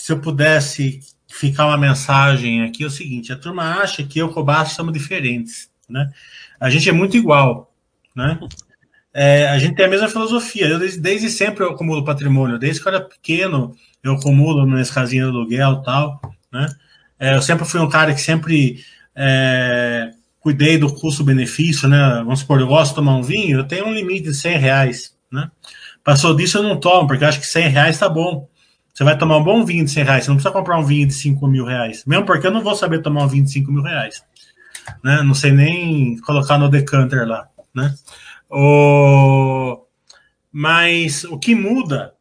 se eu pudesse ficar uma mensagem aqui, é o seguinte: a turma acha que eu e o Cobaço somos diferentes, né? A gente é muito igual, né? É, a gente tem a mesma filosofia. Eu, desde, desde, sempre eu acumulo patrimônio. Desde que eu era pequeno, eu acumulo nas casinhas de aluguel tal, né? É, eu sempre fui um cara que sempre é, cuidei do custo-benefício, né? Vamos supor, eu gosto de tomar um vinho, eu tenho um limite de 100 reais, né? Passou disso eu não tomo, porque eu acho que 100 reais tá bom. Você vai tomar um bom vinho de 100 reais, você não precisa comprar um vinho de 5 mil reais. Mesmo porque eu não vou saber tomar um vinho de 5 mil reais. Né? Não sei nem colocar no decanter lá, né? O... Mas o que muda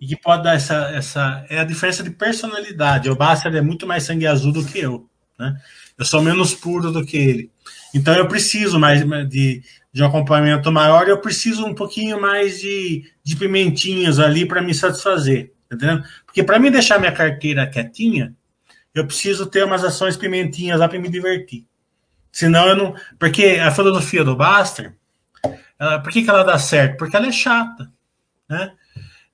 e que pode dar essa, essa é a diferença de personalidade. O Basser é muito mais sangue azul do que eu, né? Eu sou menos puro do que ele. Então eu preciso mais de, de um acompanhamento maior, eu preciso um pouquinho mais de, de pimentinhas ali para me satisfazer, entendeu? Porque para me deixar minha carteira quietinha, eu preciso ter umas ações pimentinhas lá para me divertir. Senão eu não. Porque a filosofia do Baster, ela, por que, que ela dá certo? Porque ela é chata, né?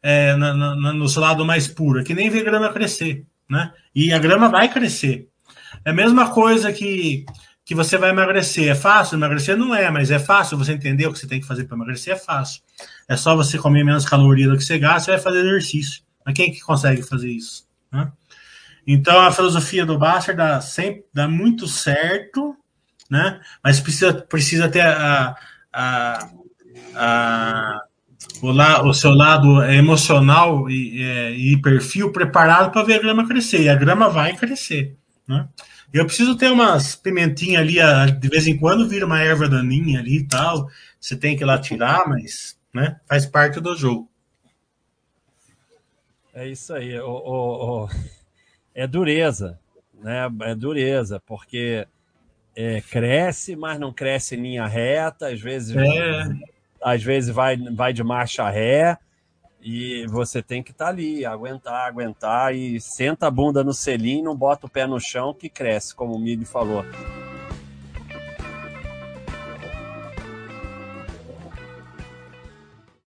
É, no seu lado mais puro, é que nem ver grama crescer, né? E a grama vai crescer. É a mesma coisa que, que você vai emagrecer. É fácil emagrecer? Não é, mas é fácil você entender o que você tem que fazer para emagrecer? É fácil. É só você comer menos calorias do que você gasta, você vai fazer exercício. Mas quem é que consegue fazer isso? Né? Então a filosofia do Basser dá, sempre, dá muito certo, né? mas precisa, precisa ter a, a, a o, la, o, seu lado emocional e, é, e perfil preparado para ver a grama crescer. E a grama vai crescer. Né? Eu preciso ter umas pimentinhas ali, de vez em quando vira uma erva daninha ali e tal. Você tem que ir lá tirar, mas né, faz parte do jogo. É isso aí. O, o, o, é dureza, né? É dureza, porque é, cresce, mas não cresce em linha reta, às vezes, é. às vezes vai, vai de marcha ré. E você tem que estar tá ali, aguentar, aguentar e senta a bunda no selim, não bota o pé no chão que cresce, como o Mili falou.